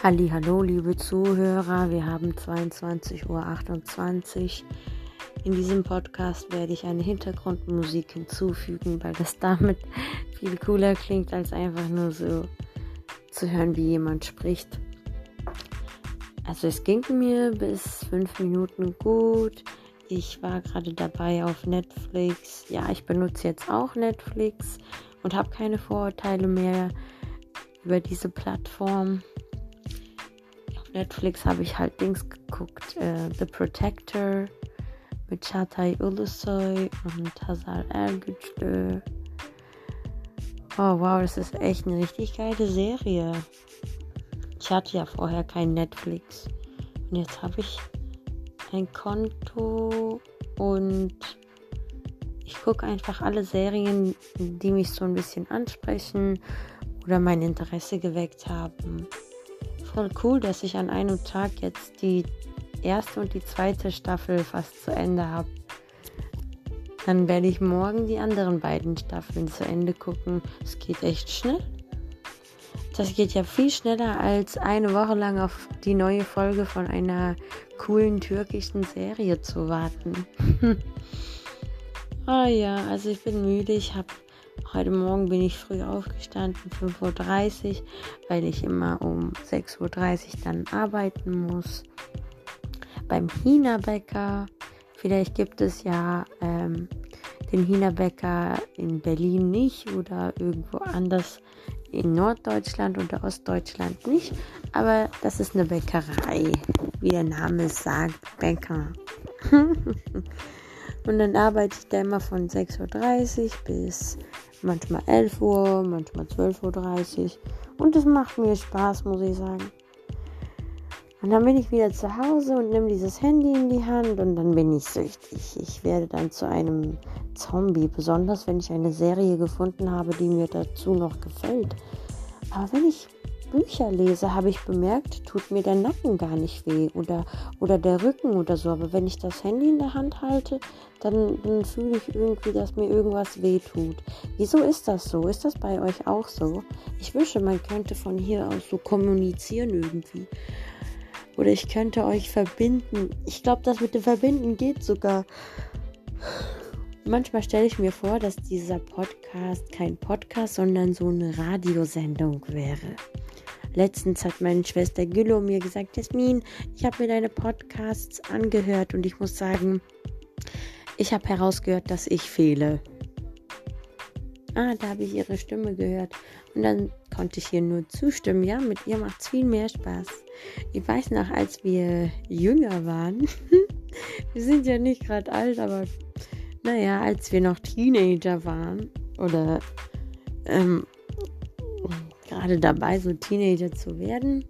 Hallo, liebe Zuhörer. Wir haben 22.28 Uhr. In diesem Podcast werde ich eine Hintergrundmusik hinzufügen, weil das damit viel cooler klingt, als einfach nur so zu hören, wie jemand spricht. Also es ging mir bis fünf Minuten gut. Ich war gerade dabei auf Netflix. Ja, ich benutze jetzt auch Netflix und habe keine Vorurteile mehr über diese Plattform. Netflix habe ich halt Dings geguckt. Äh, The Protector mit Çağatay Ulusoy und Hazal Ergüçlü. Oh wow, das ist echt eine richtig geile Serie. Ich hatte ja vorher kein Netflix. Und jetzt habe ich ein Konto und ich gucke einfach alle Serien, die mich so ein bisschen ansprechen oder mein Interesse geweckt haben voll cool, dass ich an einem Tag jetzt die erste und die zweite Staffel fast zu Ende habe. Dann werde ich morgen die anderen beiden Staffeln zu Ende gucken. Es geht echt schnell. Das geht ja viel schneller als eine Woche lang auf die neue Folge von einer coolen türkischen Serie zu warten. ah ja, also ich bin müde. Ich habe Heute Morgen bin ich früh aufgestanden, 5.30 Uhr, weil ich immer um 6.30 Uhr dann arbeiten muss. Beim China-Bäcker, vielleicht gibt es ja ähm, den China-Bäcker in Berlin nicht oder irgendwo anders in Norddeutschland oder Ostdeutschland nicht, aber das ist eine Bäckerei, wie der Name sagt, Bäcker. Und dann arbeite ich da immer von 6.30 Uhr bis manchmal 11 Uhr, manchmal 12.30 Uhr. Und es macht mir Spaß, muss ich sagen. Und dann bin ich wieder zu Hause und nehme dieses Handy in die Hand und dann bin ich süchtig. Ich werde dann zu einem Zombie, besonders wenn ich eine Serie gefunden habe, die mir dazu noch gefällt. Aber wenn ich Bücher lese, habe ich bemerkt, tut mir der Nacken gar nicht weh oder, oder der Rücken oder so. Aber wenn ich das Handy in der Hand halte, dann, dann fühle ich irgendwie, dass mir irgendwas weh tut. Wieso ist das so? Ist das bei euch auch so? Ich wünsche, man könnte von hier aus so kommunizieren irgendwie. Oder ich könnte euch verbinden. Ich glaube, das mit dem Verbinden geht sogar. Manchmal stelle ich mir vor, dass dieser Podcast kein Podcast, sondern so eine Radiosendung wäre. Letztens hat meine Schwester Gülo mir gesagt, Jasmin, ich habe mir deine Podcasts angehört und ich muss sagen, ich habe herausgehört, dass ich fehle. Ah, da habe ich ihre Stimme gehört. Und dann konnte ich ihr nur zustimmen. Ja, mit ihr macht es viel mehr Spaß. Ich weiß noch, als wir jünger waren, wir sind ja nicht gerade alt, aber naja, als wir noch Teenager waren oder ähm, gerade dabei, so Teenager zu werden,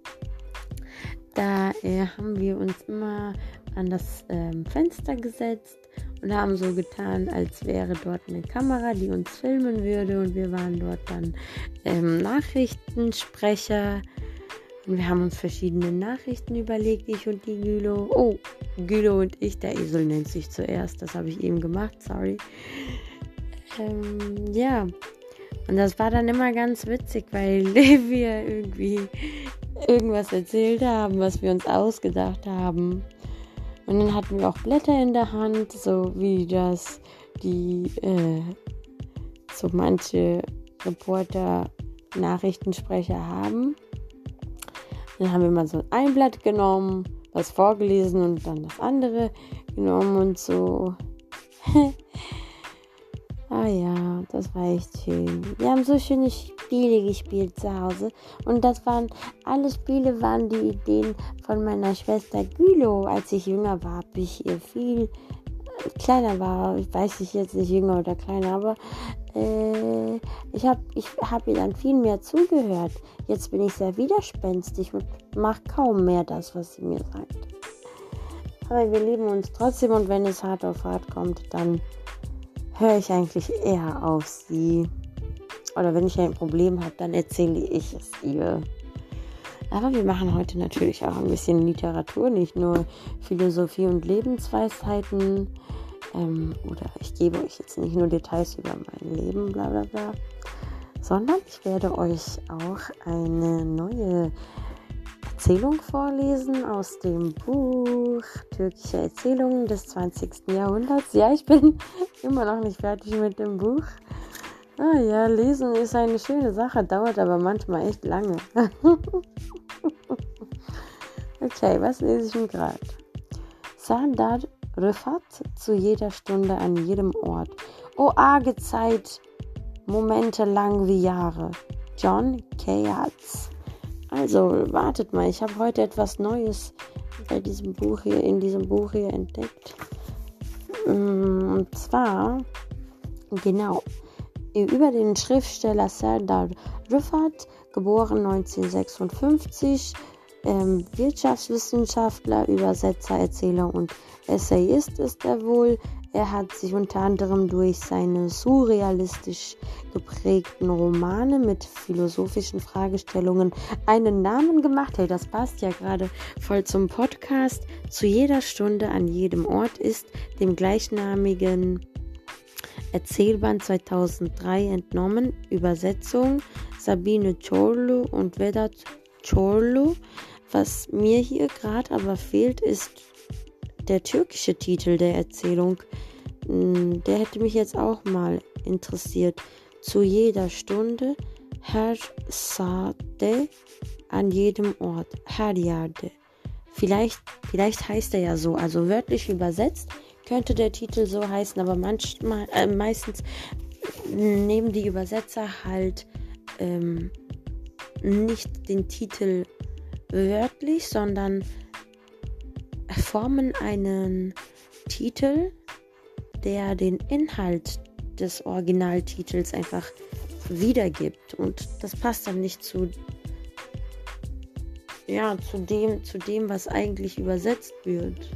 da äh, haben wir uns immer an das ähm, Fenster gesetzt und haben so getan, als wäre dort eine Kamera, die uns filmen würde und wir waren dort dann ähm, Nachrichtensprecher. Und wir haben uns verschiedene Nachrichten überlegt, ich und die Gülo. Oh, Gülo und ich, der Esel nennt sich zuerst. Das habe ich eben gemacht, sorry. Ähm, ja, und das war dann immer ganz witzig, weil wir irgendwie irgendwas erzählt haben, was wir uns ausgedacht haben. Und dann hatten wir auch Blätter in der Hand, so wie das die äh, so manche Reporter, Nachrichtensprecher haben. Dann haben wir mal so ein Blatt genommen, was vorgelesen und dann das andere genommen und so. Ah ja, das war echt schön. Wir haben so schöne Spiele gespielt zu Hause. Und das waren, alle Spiele waren die Ideen von meiner Schwester Gülo. Als ich jünger war, habe ich ihr viel äh, kleiner war. Ich weiß nicht jetzt nicht jünger oder kleiner, aber äh, ich habe ich hab ihr dann viel mehr zugehört. Jetzt bin ich sehr widerspenstig und mache kaum mehr das, was sie mir sagt. Aber wir lieben uns trotzdem und wenn es hart auf hart kommt, dann höre ich eigentlich eher auf sie. Oder wenn ich ein Problem habe, dann erzähle ich es ihr. Aber wir machen heute natürlich auch ein bisschen Literatur, nicht nur Philosophie und Lebensweisheiten. Ähm, oder ich gebe euch jetzt nicht nur Details über mein Leben, bla bla bla, sondern ich werde euch auch eine neue Erzählung vorlesen aus dem Buch Türkische Erzählungen des 20. Jahrhunderts. Ja, ich bin immer noch nicht fertig mit dem Buch. Ah ja, lesen ist eine schöne Sache, dauert aber manchmal echt lange. okay, was lese ich denn gerade? Sardar Rifat zu jeder Stunde an jedem Ort. O arge Zeit, Momente lang wie Jahre. John Keats. Also, wartet mal, ich habe heute etwas Neues bei diesem Buch hier, in diesem Buch hier entdeckt. Mm, und zwar, genau, über den Schriftsteller Serdar Rifat, geboren 1956, ähm, Wirtschaftswissenschaftler, Übersetzer, Erzähler und Essayist ist er wohl. Er hat sich unter anderem durch seine surrealistisch geprägten Romane mit philosophischen Fragestellungen einen Namen gemacht. Hey, das passt ja gerade voll zum Podcast. Zu jeder Stunde an jedem Ort ist dem gleichnamigen Erzählband 2003 entnommen. Übersetzung Sabine Chorlu und Vedat Chorlu. Was mir hier gerade aber fehlt, ist der türkische Titel der Erzählung. Hm, der hätte mich jetzt auch mal interessiert. Zu jeder Stunde, her sade, an jedem Ort, her yerde. Vielleicht, vielleicht heißt er ja so, also wörtlich übersetzt könnte der Titel so heißen, aber manchmal, äh, meistens nehmen die Übersetzer halt ähm, nicht den Titel wörtlich, sondern formen einen Titel, der den Inhalt des Originaltitels einfach wiedergibt. Und das passt dann nicht zu, ja, zu dem, zu dem, was eigentlich übersetzt wird.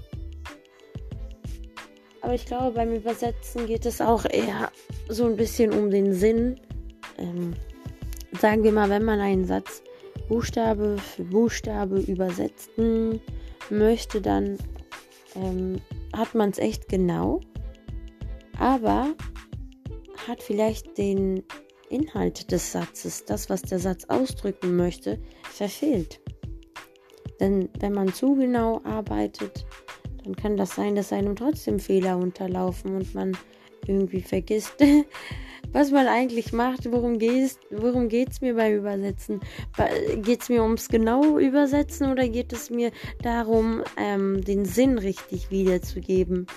Aber ich glaube, beim Übersetzen geht es auch eher so ein bisschen um den Sinn. Ähm, sagen wir mal, wenn man einen Satz Buchstabe für Buchstabe übersetzen möchte, dann ähm, hat man es echt genau, aber hat vielleicht den Inhalt des Satzes, das, was der Satz ausdrücken möchte, verfehlt. Denn wenn man zu genau arbeitet, dann kann das sein, dass einem trotzdem Fehler unterlaufen und man irgendwie vergisst, was man eigentlich macht, worum geht worum es mir beim Übersetzen? Geht es mir ums genau Übersetzen oder geht es mir darum, ähm, den Sinn richtig wiederzugeben?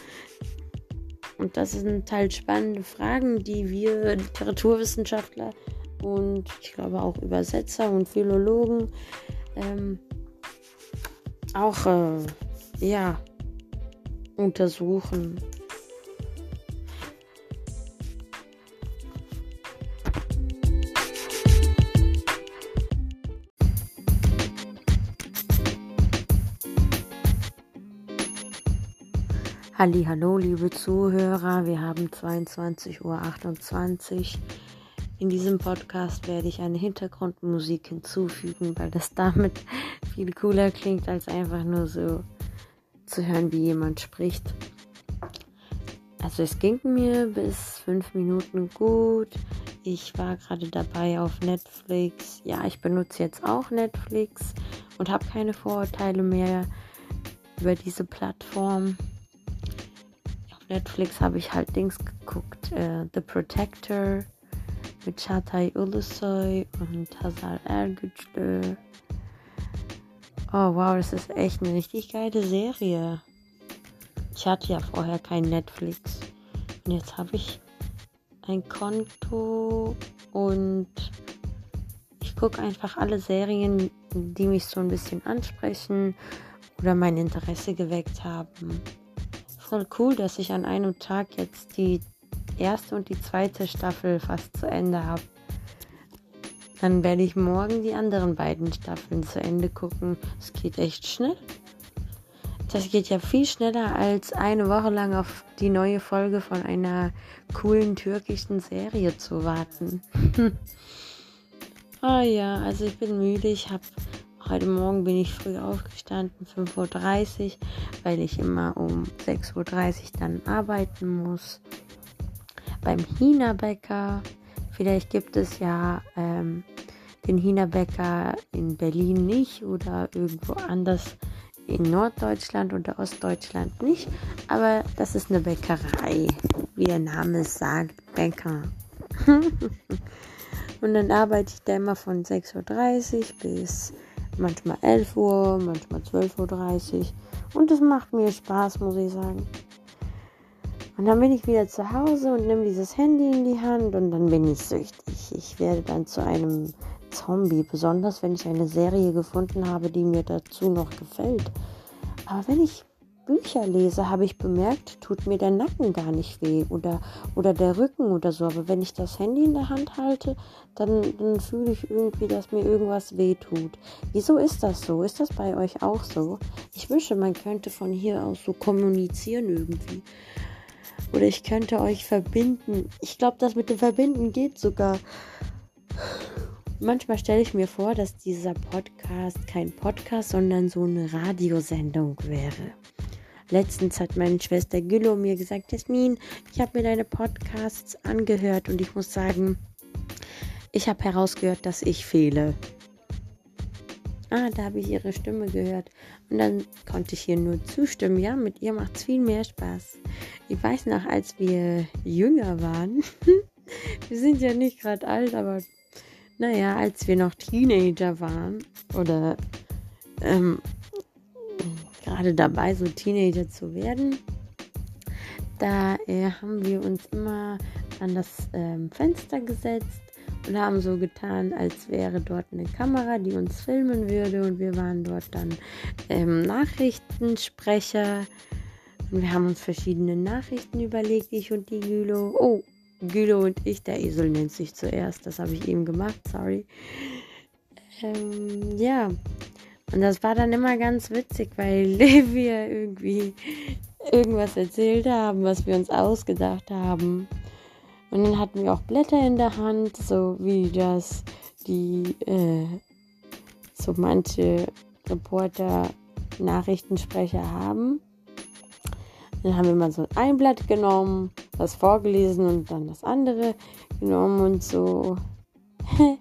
Und das sind halt spannende Fragen, die wir Literaturwissenschaftler und ich glaube auch Übersetzer und Philologen ähm, auch äh, ja untersuchen. Hallo, liebe Zuhörer, wir haben 22.28 Uhr. In diesem Podcast werde ich eine Hintergrundmusik hinzufügen, weil das damit viel cooler klingt, als einfach nur so zu hören, wie jemand spricht. Also es ging mir bis fünf Minuten gut. Ich war gerade dabei auf Netflix. Ja, ich benutze jetzt auch Netflix und habe keine Vorurteile mehr über diese Plattform. Netflix habe ich halt Dings geguckt. Äh, The Protector mit Çağatay Ulusoy und Hazar Ergüçlü. Oh wow, das ist echt eine richtig geile Serie. Ich hatte ja vorher kein Netflix. Und jetzt habe ich ein Konto und ich gucke einfach alle Serien, die mich so ein bisschen ansprechen oder mein Interesse geweckt haben voll cool, dass ich an einem Tag jetzt die erste und die zweite Staffel fast zu Ende habe. Dann werde ich morgen die anderen beiden Staffeln zu Ende gucken. Es geht echt schnell. Das geht ja viel schneller als eine Woche lang auf die neue Folge von einer coolen türkischen Serie zu warten. ah ja, also ich bin müde. Ich habe Heute Morgen bin ich früh aufgestanden, 5.30 Uhr, weil ich immer um 6.30 Uhr dann arbeiten muss. Beim China-Bäcker. Vielleicht gibt es ja ähm, den Hina-Bäcker in Berlin nicht oder irgendwo anders in Norddeutschland oder Ostdeutschland nicht. Aber das ist eine Bäckerei, wie der Name sagt, Bäcker. Und dann arbeite ich da immer von 6.30 Uhr bis manchmal 11 Uhr, manchmal 12.30 Uhr. Und es macht mir Spaß, muss ich sagen. Und dann bin ich wieder zu Hause und nehme dieses Handy in die Hand und dann bin ich süchtig. Ich werde dann zu einem Zombie, besonders wenn ich eine Serie gefunden habe, die mir dazu noch gefällt. Aber wenn ich Bücher lese, habe ich bemerkt, tut mir der Nacken gar nicht weh oder, oder der Rücken oder so. Aber wenn ich das Handy in der Hand halte, dann, dann fühle ich irgendwie, dass mir irgendwas weh tut. Wieso ist das so? Ist das bei euch auch so? Ich wünsche, man könnte von hier aus so kommunizieren irgendwie. Oder ich könnte euch verbinden. Ich glaube, das mit dem Verbinden geht sogar. Manchmal stelle ich mir vor, dass dieser Podcast kein Podcast, sondern so eine Radiosendung wäre. Letztens hat meine Schwester Gülo mir gesagt, Jasmin, ich habe mir deine Podcasts angehört und ich muss sagen, ich habe herausgehört, dass ich fehle. Ah, da habe ich ihre Stimme gehört. Und dann konnte ich ihr nur zustimmen. Ja, mit ihr macht es viel mehr Spaß. Ich weiß noch, als wir jünger waren. wir sind ja nicht gerade alt, aber naja, als wir noch Teenager waren oder ähm, gerade dabei, so Teenager zu werden, da äh, haben wir uns immer an das ähm, Fenster gesetzt und haben so getan, als wäre dort eine Kamera, die uns filmen würde und wir waren dort dann ähm, Nachrichtensprecher und wir haben uns verschiedene Nachrichten überlegt, ich und die Gülo. Oh, Gülo und ich, der Esel nennt sich zuerst, das habe ich eben gemacht, sorry. Ähm, ja, und das war dann immer ganz witzig, weil wir irgendwie irgendwas erzählt haben, was wir uns ausgedacht haben. Und dann hatten wir auch Blätter in der Hand, so wie das die äh, so manche Reporter, Nachrichtensprecher haben. Dann haben wir mal so ein Blatt genommen, das vorgelesen und dann das andere genommen und so.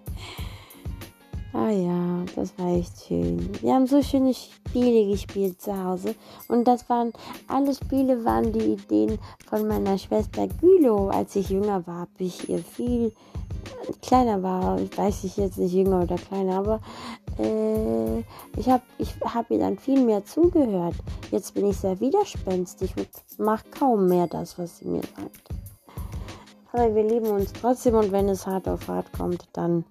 Ah ja, das war echt schön. Wir haben so schöne Spiele gespielt zu Hause. Und das waren, alle Spiele waren die Ideen von meiner Schwester Gülo. Als ich jünger war, habe ich ihr viel kleiner war, ich weiß ich jetzt nicht jünger oder kleiner, aber äh, ich habe ich hab ihr dann viel mehr zugehört. Jetzt bin ich sehr widerspenstig und mache kaum mehr das, was sie mir sagt. Aber wir lieben uns trotzdem und wenn es hart auf hart kommt, dann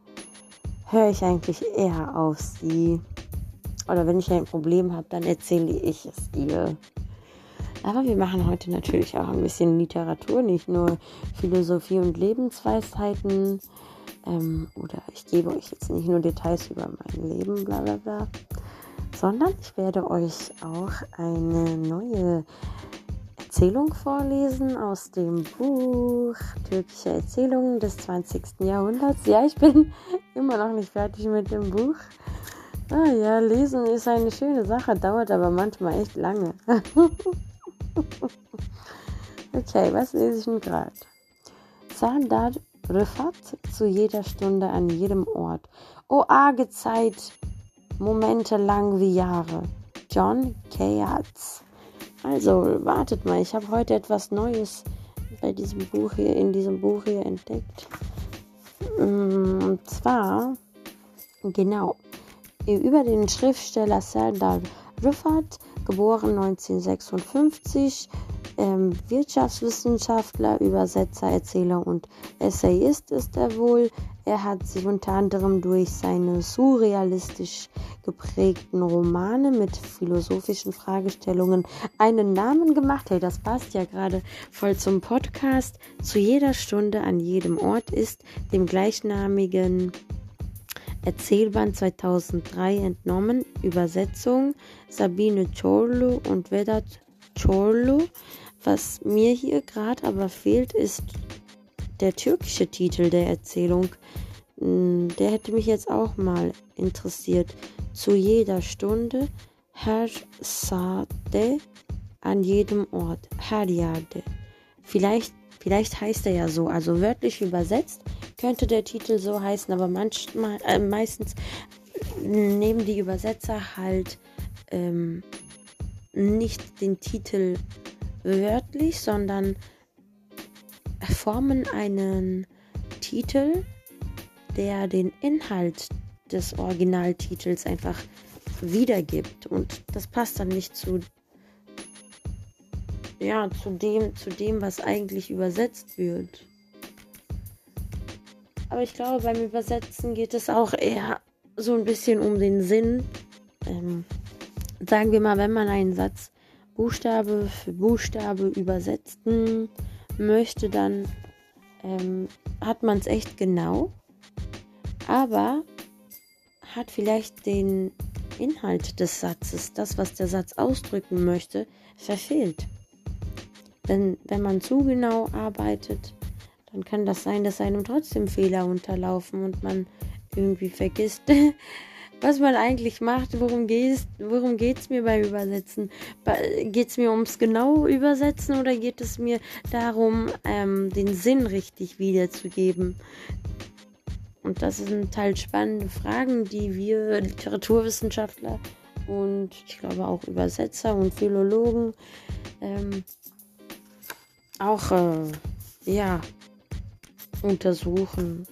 höre ich eigentlich eher auf sie. Oder wenn ich ein Problem habe, dann erzähle ich es ihr. Aber wir machen heute natürlich auch ein bisschen Literatur, nicht nur Philosophie und Lebensweisheiten. Ähm, oder ich gebe euch jetzt nicht nur Details über mein Leben, bla bla bla, sondern ich werde euch auch eine neue Erzählung vorlesen aus dem Buch Türkische Erzählungen des 20. Jahrhunderts. Ja, ich bin immer noch nicht fertig mit dem Buch. Ah ja, lesen ist eine schöne Sache, dauert aber manchmal echt lange. okay, was lese ich denn gerade? Sardar Rifat zu jeder Stunde an jedem Ort. O arge Zeit, Momente lang wie Jahre. John Keats. Also, wartet mal, ich habe heute etwas Neues bei diesem Buch hier, in diesem Buch hier entdeckt. Mm, und zwar, genau, über den Schriftsteller Serdar Rifat, geboren 1956, ähm, Wirtschaftswissenschaftler, Übersetzer, Erzähler und Essayist ist er wohl. Er hat sich unter anderem durch seine surrealistisch geprägten Romane mit philosophischen Fragestellungen einen Namen gemacht. Hey, das passt ja gerade voll zum Podcast. Zu jeder Stunde an jedem Ort ist dem gleichnamigen Erzählband 2003 entnommen. Übersetzung Sabine Chorlu und Vedat Chorlu. Was mir hier gerade aber fehlt, ist der türkische Titel der Erzählung. Hm, der hätte mich jetzt auch mal interessiert. Zu jeder Stunde, her sade, an jedem Ort, her yerde. Vielleicht, Vielleicht heißt er ja so, also wörtlich übersetzt könnte der Titel so heißen, aber manchmal, äh, meistens nehmen die Übersetzer halt ähm, nicht den Titel wörtlich, sondern formen einen Titel, der den Inhalt des Originaltitels einfach wiedergibt. Und das passt dann nicht zu, ja, zu dem, zu dem, was eigentlich übersetzt wird. Aber ich glaube, beim Übersetzen geht es auch eher so ein bisschen um den Sinn. Ähm, sagen wir mal, wenn man einen Satz Buchstabe für Buchstabe übersetzen möchte, dann ähm, hat man es echt genau, aber hat vielleicht den Inhalt des Satzes, das, was der Satz ausdrücken möchte, verfehlt. Denn wenn man zu genau arbeitet, dann kann das sein, dass einem trotzdem Fehler unterlaufen und man irgendwie vergisst, was man eigentlich macht. Worum geht es worum geht's mir beim Übersetzen? Geht es mir ums genau Übersetzen oder geht es mir darum, ähm, den Sinn richtig wiederzugeben? Und das sind halt spannende Fragen, die wir Literaturwissenschaftler und ich glaube auch Übersetzer und Philologen ähm, auch äh, ja untersuchen